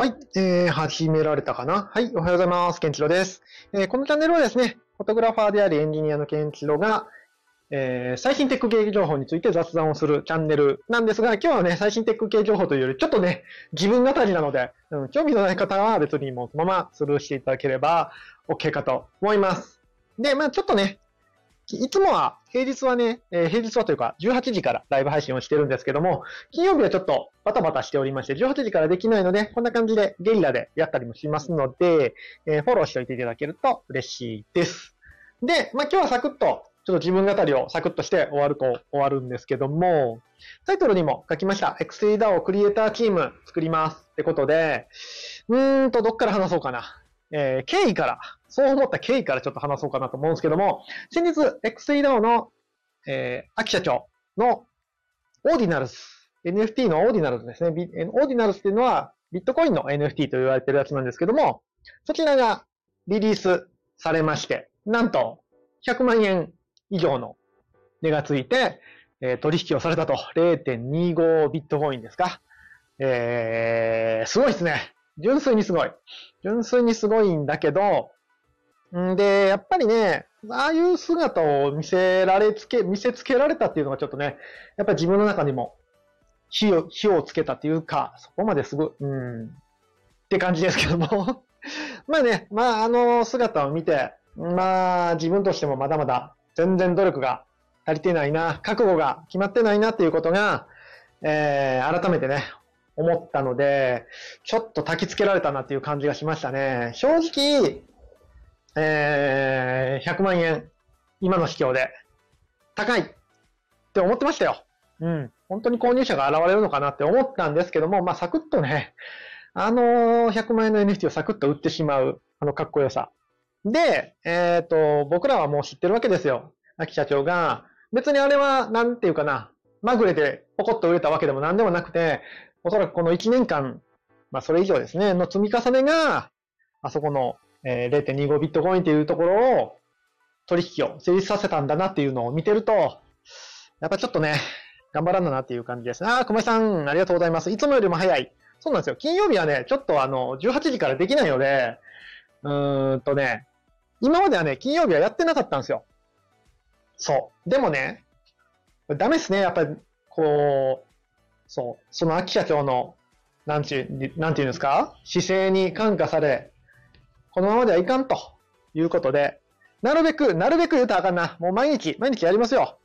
はい、えー、始められたかな？はい、おはようございます。ケンチロです。えー、このチャンネルはですね、フォトグラファーでありエンジニアのケンチロが、えー、最新テック系情報について雑談をするチャンネルなんですが、今日はね、最新テック系情報というより、ちょっとね、自分語りなので、うん、興味のない方は別にもうそのままスルーしていただければ OK かと思います。で、まあちょっとね、いつもは、平日はね、えー、平日はというか、18時からライブ配信をしてるんですけども、金曜日はちょっとバタバタしておりまして、18時からできないので、こんな感じでゲリラでやったりもしますので、えー、フォローしておいていただけると嬉しいです。で、まあ、今日はサクッと、ちょっと自分語りをサクッとして終わると終わるんですけども、タイトルにも書きました。XADAO クリエイターチーム作りますってことで、うーんと、どっから話そうかな。えー、経緯から、そう思った経緯からちょっと話そうかなと思うんですけども、先日、XADAO の、えー、秋社長のオーディナルス、NFT のオーディナルズですね。オーディナルスっていうのは、ビットコインの NFT と言われてるやつなんですけども、そちらがリリースされまして、なんと、100万円以上の値がついて、えー、取引をされたと。0.25ビットコインですか。えー、すごいですね。純粋にすごい。純粋にすごいんだけど、で、やっぱりね、ああいう姿を見せられつけ、見せつけられたっていうのがちょっとね、やっぱり自分の中にも火を、火をつけたっていうか、そこまですぐ、うん、って感じですけども まあね、まああの姿を見て、まあ自分としてもまだまだ全然努力が足りてないな、覚悟が決まってないなっていうことが、えー、改めてね、思ったので、ちょっと焚き付けられたなっていう感じがしましたね。正直、えー、100万円、今の市況で、高いって思ってましたよ。うん。本当に購入者が現れるのかなって思ったんですけども、まあ、サクッとね、あのー、100万円の NFT をサクッと売ってしまう、あのかっこよさ。で、えっ、ー、と、僕らはもう知ってるわけですよ。秋社長が、別にあれは、なんていうかな、まぐれでポコッと売れたわけでもなんでもなくて、おそらくこの1年間、まあそれ以上ですね、の積み重ねが、あそこの、えー、0.25ビットコインというところを、取引を成立させたんだなっていうのを見てると、やっぱちょっとね、頑張らんだなっていう感じです。ああ、小林さん、ありがとうございます。いつもよりも早い。そうなんですよ。金曜日はね、ちょっとあの、18時からできないので、うーんとね、今まではね、金曜日はやってなかったんですよ。そう。でもね、ダメっすね。やっぱり、こう、そう、その秋社長の、なんちゅう、なんていうんですか？姿勢に感化され、このままではいかんということで、なるべく、なるべく言うたらあかんな。もう毎日、毎日やりますよ。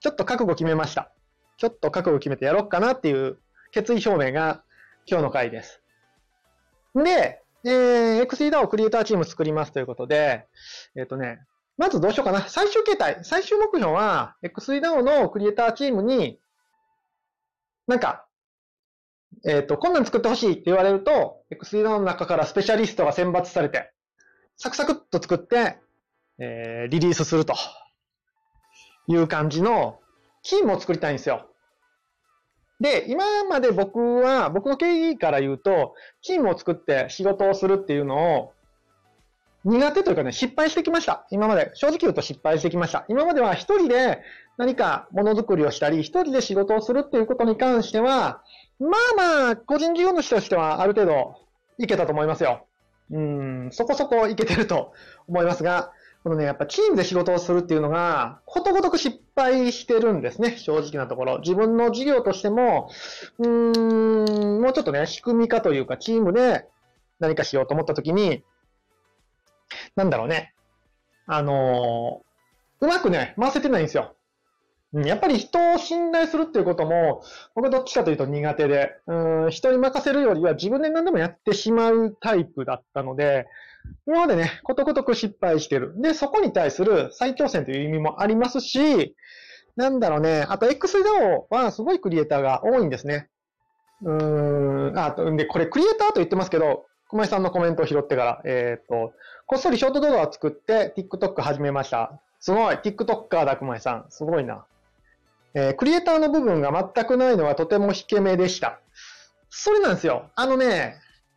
ちょっと覚悟決めました。ちょっと覚悟決めてやろうかなっていう決意表明が今日の回です。で、えー、XEDA をクリエイターチーム作りますということで、えっ、ー、とね、まずどうしようかな。最終形態、最終目標は、XEDAO のクリエイターチームになんか、えっ、ー、と、こんなん作ってほしいって言われると、XD の中からスペシャリストが選抜されて、サクサクっと作って、えー、リリースするという感じのチームを作りたいんですよ。で、今まで僕は、僕の経緯から言うと、チームを作って仕事をするっていうのを、苦手というかね、失敗してきました。今まで。正直言うと失敗してきました。今までは一人で何かものづくりをしたり、一人で仕事をするっていうことに関しては、まあまあ、個人事業主としてはある程度いけたと思いますよ。うん、そこそこいけてると思いますが、このね、やっぱチームで仕事をするっていうのが、ことごとく失敗してるんですね、正直なところ。自分の事業としても、うーん、もうちょっとね、仕組み化というか、チームで何かしようと思ったときに、なんだろうね、あのー、うまくね、回せてないんですよ。やっぱり人を信頼するっていうことも、僕どっちかというと苦手で、うん、人に任せるよりは自分で何でもやってしまうタイプだったので、今までね、ことごとく失敗してる。で、そこに対する再挑戦という意味もありますし、なんだろうね、あと XDAO はすごいクリエイターが多いんですね。うーん、あ、で、これクリエイターと言ってますけど、熊井さんのコメントを拾ってから、えっ、ー、と、こっそりショート動画を作って TikTok 始めました。すごい !TikToker だ、熊井さん。すごいな。えー、クリエイターの部分が全くないのはとても引け目でした。それなんですよ。あのね、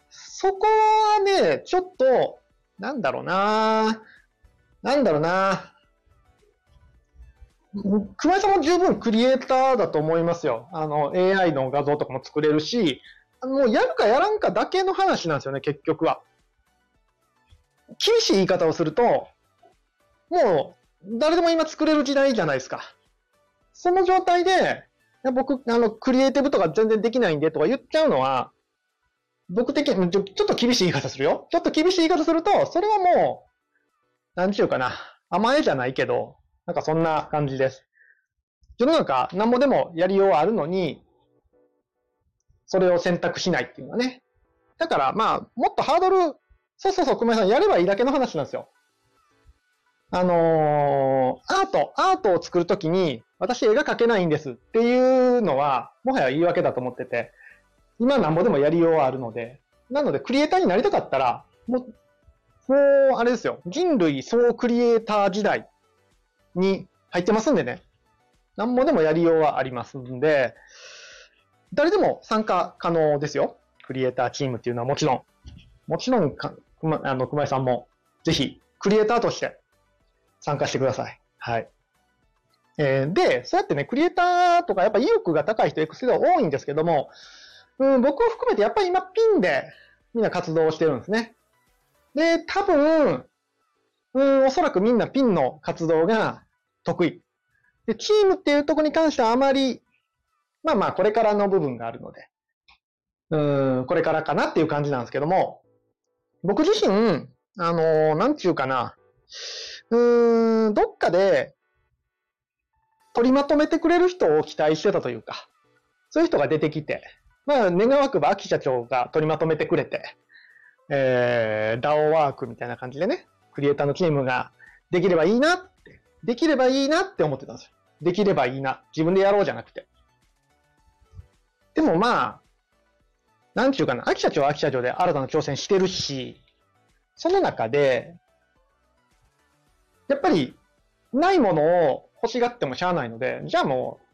そこはね、ちょっと、なんだろうななんだろうな熊井さんも十分クリエイターだと思いますよ。あの、AI の画像とかも作れるし、もうやるかやらんかだけの話なんですよね、結局は。厳しい言い方をすると、もう誰でも今作れる時代じゃないですか。その状態で、僕、あの、クリエイティブとか全然できないんでとか言っちゃうのは、僕的にちょ、ちょっと厳しい言い方するよ。ちょっと厳しい言い方すると、それはもう、なんちゅうかな。甘えじゃないけど、なんかそんな感じです。世の中、なんぼでもやりようあるのに、それを選択しないっていうのはね。だから、まあ、もっとハードル、そうそうそう、熊井さん、やればいいだけの話なんですよ。あのー、アート、アートを作るときに、私絵が描けないんですっていうのは、もはや言い訳だと思ってて、今なんぼでもやりようはあるので、なので、クリエイターになりたかったら、もう、もう、あれですよ、人類総クリエイター時代に入ってますんでね、なんぼでもやりようはありますんで、誰でも参加可能ですよ。クリエイターチームっていうのはもちろん。もちろんか、あの、熊井さんも、ぜひ、クリエイターとして参加してください。はい。えー、で、そうやってね、クリエイターとか、やっぱ意欲が高い人、X では多いんですけども、うん、僕を含めてやっぱり今ピンでみんな活動をしてるんですね。で、多分、うん、おそらくみんなピンの活動が得意。で、チームっていうとこに関してはあまり、まあまあ、これからの部分があるので、うん、これからかなっていう感じなんですけども、僕自身、あのー、なんちゅうかな、うーん、どっかで取りまとめてくれる人を期待してたというか、そういう人が出てきて、まあ、願わくば秋社長が取りまとめてくれて、えー、DAO ワークみたいな感じでね、クリエイターのチームができればいいなって、できればいいなって思ってたんですよ。できればいいな。自分でやろうじゃなくて。でもまあ、なんちゅうかな、秋社長は秋社長で新たな挑戦してるし、その中で、やっぱり、ないものを欲しがってもしゃあないので、じゃあもう、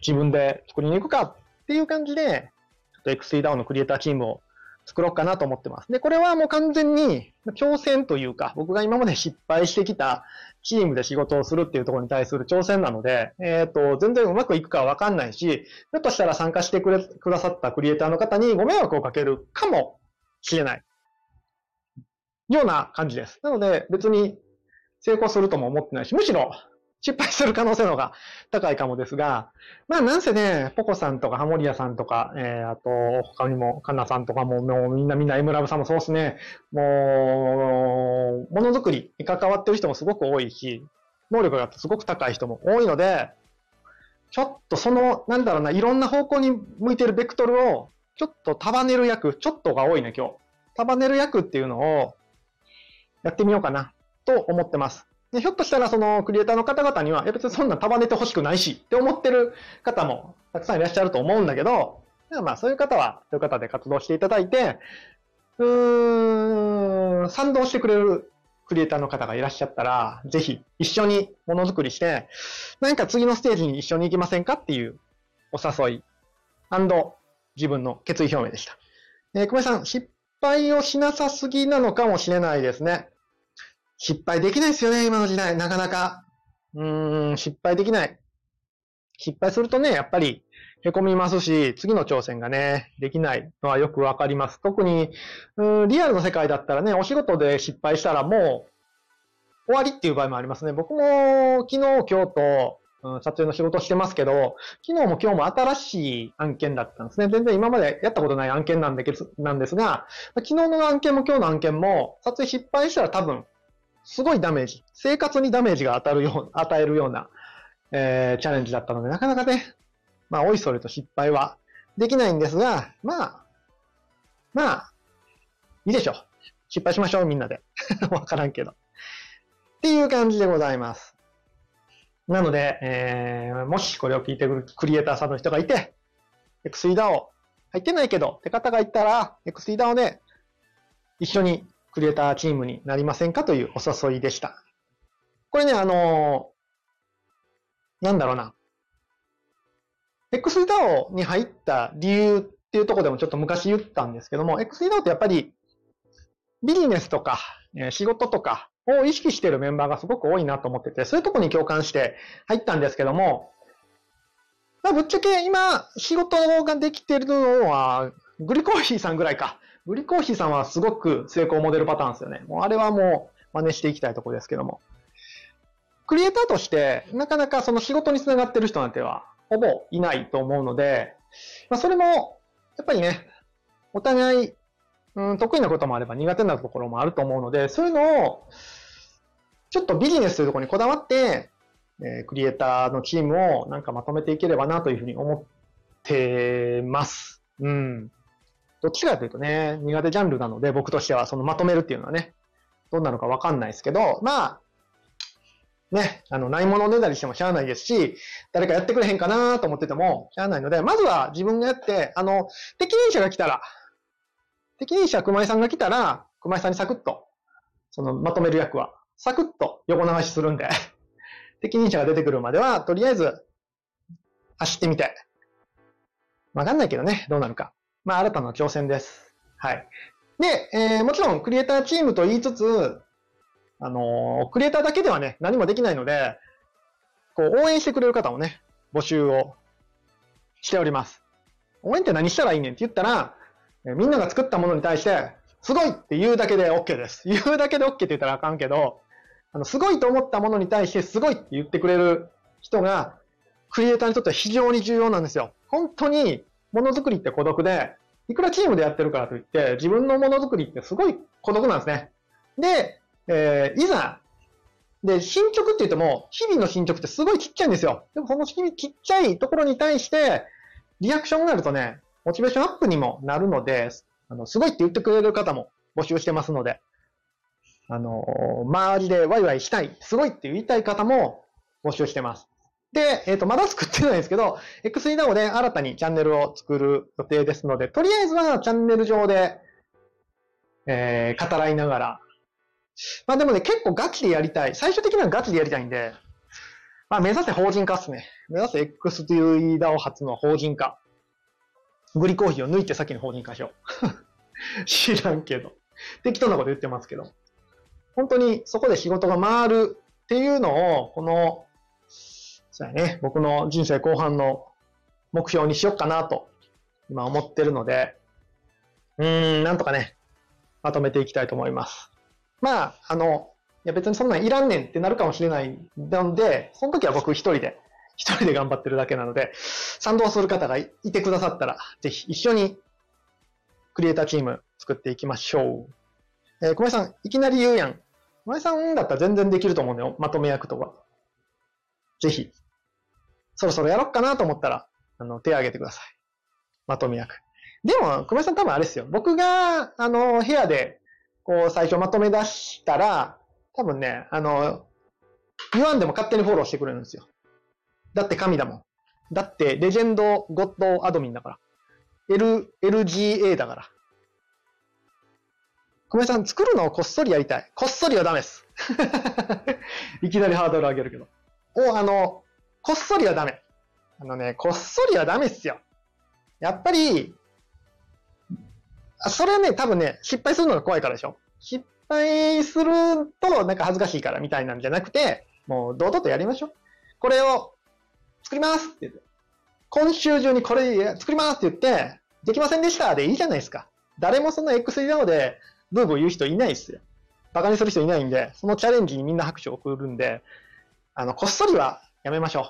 自分で作りに行くかっていう感じで、ちょっと XCDAO のクリエイターチームを作ろうかなと思ってます。で、これはもう完全に挑戦というか、僕が今まで失敗してきたチームで仕事をするっていうところに対する挑戦なので、えっ、ー、と、全然うまくいくかわかんないし、ひょっとしたら参加してくれ、くださったクリエイターの方にご迷惑をかけるかもしれない。ような感じです。なので、別に成功するとも思ってないし、むしろ失敗する可能性の方が高いかもですが、まあなんせね、ポコさんとかハモリアさんとか、えー、あと他にもカンナさんとかも、もうみんなみんな M ラブさんもそうですね、もう、ものづくりに関わってる人もすごく多いし、能力がすごく高い人も多いので、ちょっとその、なんだろうな、いろんな方向に向いてるベクトルを、ちょっと束ねる役、ちょっとが多いね、今日。束ねる役っていうのを、やってみようかな、と思ってます。でひょっとしたらそのクリエイターの方々にはや、別にそんな束ねてほしくないしって思ってる方もたくさんいらっしゃると思うんだけど、まあそういう方は、そういう方で活動していただいて、うーん、賛同してくれるクリエイターの方がいらっしゃったら、ぜひ一緒にものづくりして、何か次のステージに一緒に行きませんかっていうお誘い、自分の決意表明でした。えー、久米さん、失敗をしなさすぎなのかもしれないですね。失敗できないですよね、今の時代。なかなか。うーん、失敗できない。失敗するとね、やっぱり凹みますし、次の挑戦がね、できないのはよくわかります。特に、うん、リアルの世界だったらね、お仕事で失敗したらもう終わりっていう場合もありますね。僕も昨日、今日と、うん、撮影の仕事してますけど、昨日も今日も新しい案件だったんですね。全然今までやったことない案件なんでなんですが、昨日の案件も今日の案件も、撮影失敗したら多分すごいダメージ、生活にダメージが当たるよう、与えるような、えー、チャレンジだったので、なかなかね、まあ、おいそれと失敗はできないんですが、まあ、まあ、いいでしょう。失敗しましょう、みんなで。わからんけど。っていう感じでございます。なので、えー、もしこれを聞いてくるクリエイターさんの人がいて、XEDAO 入ってないけどって方がいたら、XEDAO で一緒にクリエイターチームになりませんかというお誘いでした。これね、あのー、なんだろうな。XDAO に入った理由っていうとこでもちょっと昔言ったんですけども、XDAO ってやっぱりビジネスとか仕事とかを意識しているメンバーがすごく多いなと思ってて、そういうとこに共感して入ったんですけども、まあ、ぶっちゃけ今、仕事ができてるのは、グリコーヒーさんぐらいか。グリコーヒーさんはすごく成功モデルパターンですよね。もうあれはもう真似していきたいとこですけども。クリエイターとして、なかなかその仕事につながってる人なんては、ほぼいないと思うので、まあ、それも、やっぱりね、お互い、うん、得意なこともあれば苦手なところもあると思うので、そういうのを、ちょっとビジネスというところにこだわって、えー、クリエイターのチームをなんかまとめていければなというふうに思ってます。うん。どっちかというとね、苦手ジャンルなので、僕としてはそのまとめるっていうのはね、どんなのかわかんないですけど、まあ、ね、あの、ないものをねだりしてもしゃあないですし、誰かやってくれへんかなと思っててもしゃあないので、まずは自分がやって、あの、適任者が来たら、適任者熊井さんが来たら、熊井さんにサクッと、そのまとめる役は、サクッと横流しするんで 適任者が出てくるまでは、とりあえず、走ってみて。わかんないけどね、どうなるか。まあ、新たな挑戦です。はい。で、えー、もちろん、クリエイターチームと言いつつ、あのー、クリエイターだけではね、何もできないので、こう、応援してくれる方をね、募集をしております。応援って何したらいいねんって言ったら、えみんなが作ったものに対して、すごいって言うだけで OK です。言うだけで OK って言ったらあかんけど、あの、すごいと思ったものに対してすごいって言ってくれる人が、クリエイターにとっては非常に重要なんですよ。本当に、ものづくりって孤独で、いくらチームでやってるからといって、自分のものづくりってすごい孤独なんですね。で、えー、いざ、で、進捗って言っても、日々の進捗ってすごいちっちゃいんですよ。でもその日々ちっちゃいところに対して、リアクションがあるとね、モチベーションアップにもなるので、あの、すごいって言ってくれる方も募集してますので、あの、周りでワイワイしたい、すごいって言いたい方も募集してます。で、えっ、ー、と、まだ作ってないんですけど、X3DAO で新たにチャンネルを作る予定ですので、とりあえずはチャンネル上で、えー、語らいながら。まあでもね、結構ガチでやりたい。最終的にはガチでやりたいんで、まあ目指せ法人化っすね。目指せ X3DAO 初の法人化。グリコーヒーを抜いて先に法人化しよう。知らんけど。適当なこと言ってますけど。本当にそこで仕事が回るっていうのを、この、そうやね、僕の人生後半の目標にしよっかなと、今思ってるので、うーん、なんとかね、まとめていきたいと思います。まあ、あの、いや別にそんなんいらんねんってなるかもしれないので、その時は僕一人で、一人で頑張ってるだけなので、賛同する方がいてくださったら、ぜひ一緒にクリエイターチーム作っていきましょう。えー、小林さん、いきなり言うやん。小林さんだったら全然できると思うんだよ。まとめ役とか。ぜひ、そろそろやろっかなと思ったら、あの、手を挙げてください。まとめ役。でも、小林さん多分あれですよ。僕が、あの、部屋で、こう、最初まとめ出したら、多分ね、あの、言わんでも勝手にフォローしてくれるんですよ。だって神だもん。だって、レジェンドゴッドアドミンだから。L、LGA だから。小林さん、作るのをこっそりやりたい。こっそりはダメです。いきなりハードル上げるけど。お、あの、こっそりはダメ。あのね、こっそりはダメっすよ。やっぱり、それはね、多分ね、失敗するのが怖いからでしょ。失敗すると、なんか恥ずかしいからみたいなんじゃなくて、もう堂々とやりましょう。これを作りますって言って。今週中にこれ作りますって言って、できませんでしたでいいじゃないですか。誰もそんな X なので、ブーブー言う人いないですよ。バカにする人いないんで、そのチャレンジにみんな拍手を送るんで、あの、こっそりはやめましょう。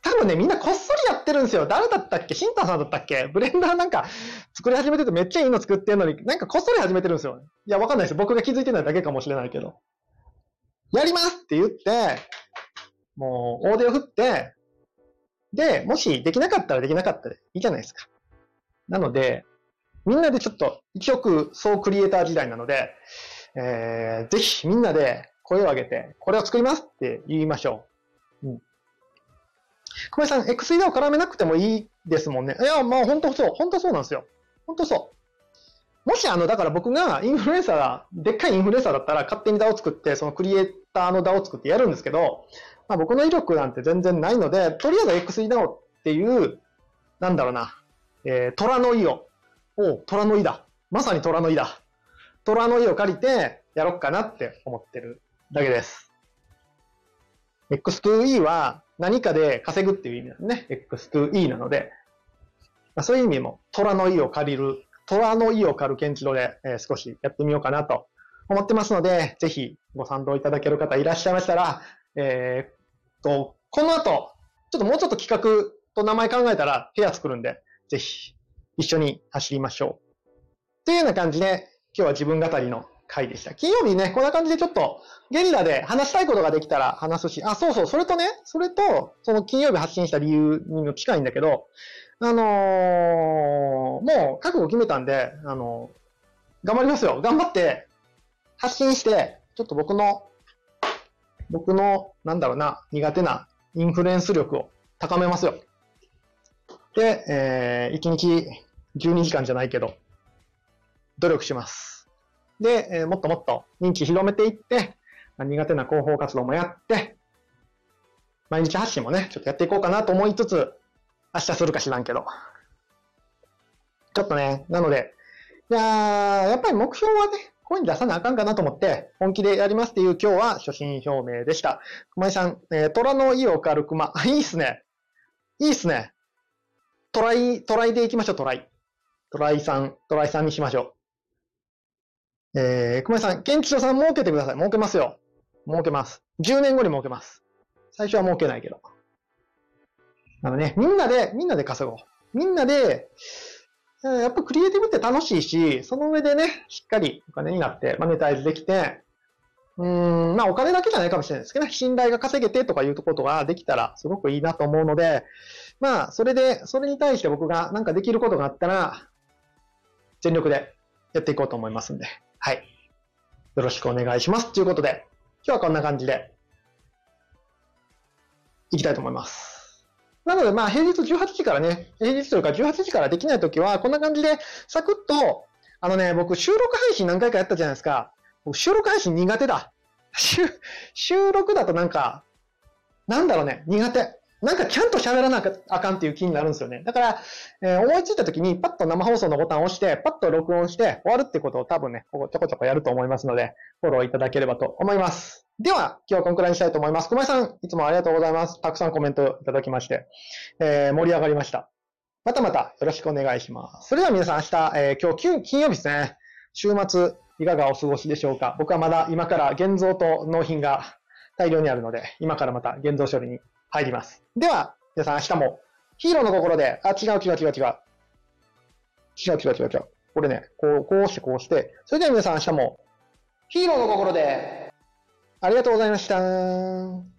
多分ね、みんなこっそりやってるんですよ。誰だったっけ？シンタさんだったっけ？ブレンダーなんか作り始めててめっちゃいいの作ってんのに、なんかこっそり始めてるんですよ。いや、わかんないです。僕が気づいてないだけかもしれないけど。やりますって言って、もう、大手を振って、で、もしできなかったらできなかったでいいじゃないですか。なので、みんなでちょっと、一億総クリエイター時代なので、えー、ぜひみんなで声を上げて、これを作りますって言いましょう。うん。小林さん、XED を絡めなくてもいいですもんね。いや、まあ本当そう。本当そうなんですよ。本当そう。もしあの、だから僕がインフルエンサーが、でっかいインフルエンサーだったら勝手に DAO を作って、そのクリエイターの DAO を作ってやるんですけど、まあ僕の威力なんて全然ないので、とりあえず XEDAO っていう、なんだろうな、えー、虎の意をお虎の意だ。まさに虎の意だ。虎の意を借りてやろっかなって思ってるだけです。X2E は、何かで稼ぐっていう意味なのね。X2E なので、まあ、そういう意味も、虎の意を借りる、虎の意を借る検知度で、えー、少しやってみようかなと思ってますので、ぜひご賛同いただける方いらっしゃいましたら、えー、と、この後、ちょっともうちょっと企画と名前考えたら部屋作るんで、ぜひ一緒に走りましょう。というような感じで、今日は自分語りの回でした。金曜日ね、こんな感じでちょっとゲリラで話したいことができたら話すし、あ、そうそう、それとね、それと、その金曜日発信した理由に近いんだけど、あのー、もう覚悟決めたんで、あのー、頑張りますよ。頑張って発信して、ちょっと僕の、僕の、なんだろうな、苦手なインフルエンス力を高めますよ。で、えー、1日12時間じゃないけど、努力します。で、えー、もっともっと認知広めていって、苦手な広報活動もやって、毎日発信もね、ちょっとやっていこうかなと思いつつ、明日するか知らんけど。ちょっとね、なので、いややっぱり目標はね、声に出さなあかんかなと思って、本気でやりますっていう今日は初心表明でした。熊井さん、えー、虎の威を借る熊。あ、いいっすね。いいっすね。トライ、トライで行きましょう、トライ。トライさん、トライさんにしましょう。えー、熊井さん、ケンチロさん儲けてください。儲けますよ。儲けます。10年後に儲けます。最初は儲けないけど。あのね、みんなで、みんなで稼ごう。みんなで、やっぱクリエイティブって楽しいし、その上でね、しっかりお金になってマネタイズできて、うん、まあお金だけじゃないかもしれないですけど、ね、信頼が稼げてとかいうことができたらすごくいいなと思うので、まあそれで、それに対して僕がなんかできることがあったら、全力でやっていこうと思いますんで、はい。よろしくお願いします。ということで、今日はこんな感じで、いきたいと思います。なので、まあ、平日18時からね、平日というか18時からできないときは、こんな感じで、サクッと、あのね、僕、収録配信何回かやったじゃないですか。僕、収録配信苦手だ。収録だとなんか、なんだろうね、苦手。なんかちゃんと喋らなあかんっていう気になるんですよね。だから、えー、思いついた時にパッと生放送のボタンを押して、パッと録音して終わるってことを多分ね、ここちょこちょこやると思いますので、フォローいただければと思います。では、今日はこのくらいにしたいと思います。小林さん、いつもありがとうございます。たくさんコメントいただきまして、えー、盛り上がりました。またまたよろしくお願いします。それでは皆さん明日、えー、今日金曜日ですね。週末、いかがお過ごしでしょうか僕はまだ今から現像と納品が大量にあるので、今からまた現像処理に入ります。では、皆さん明日もヒーローの心で、あ、違う違う違う違う。違う違う違う違う。これね、こう、こうしてこうして、それでは皆さん明日もヒーローの心で、ありがとうございました。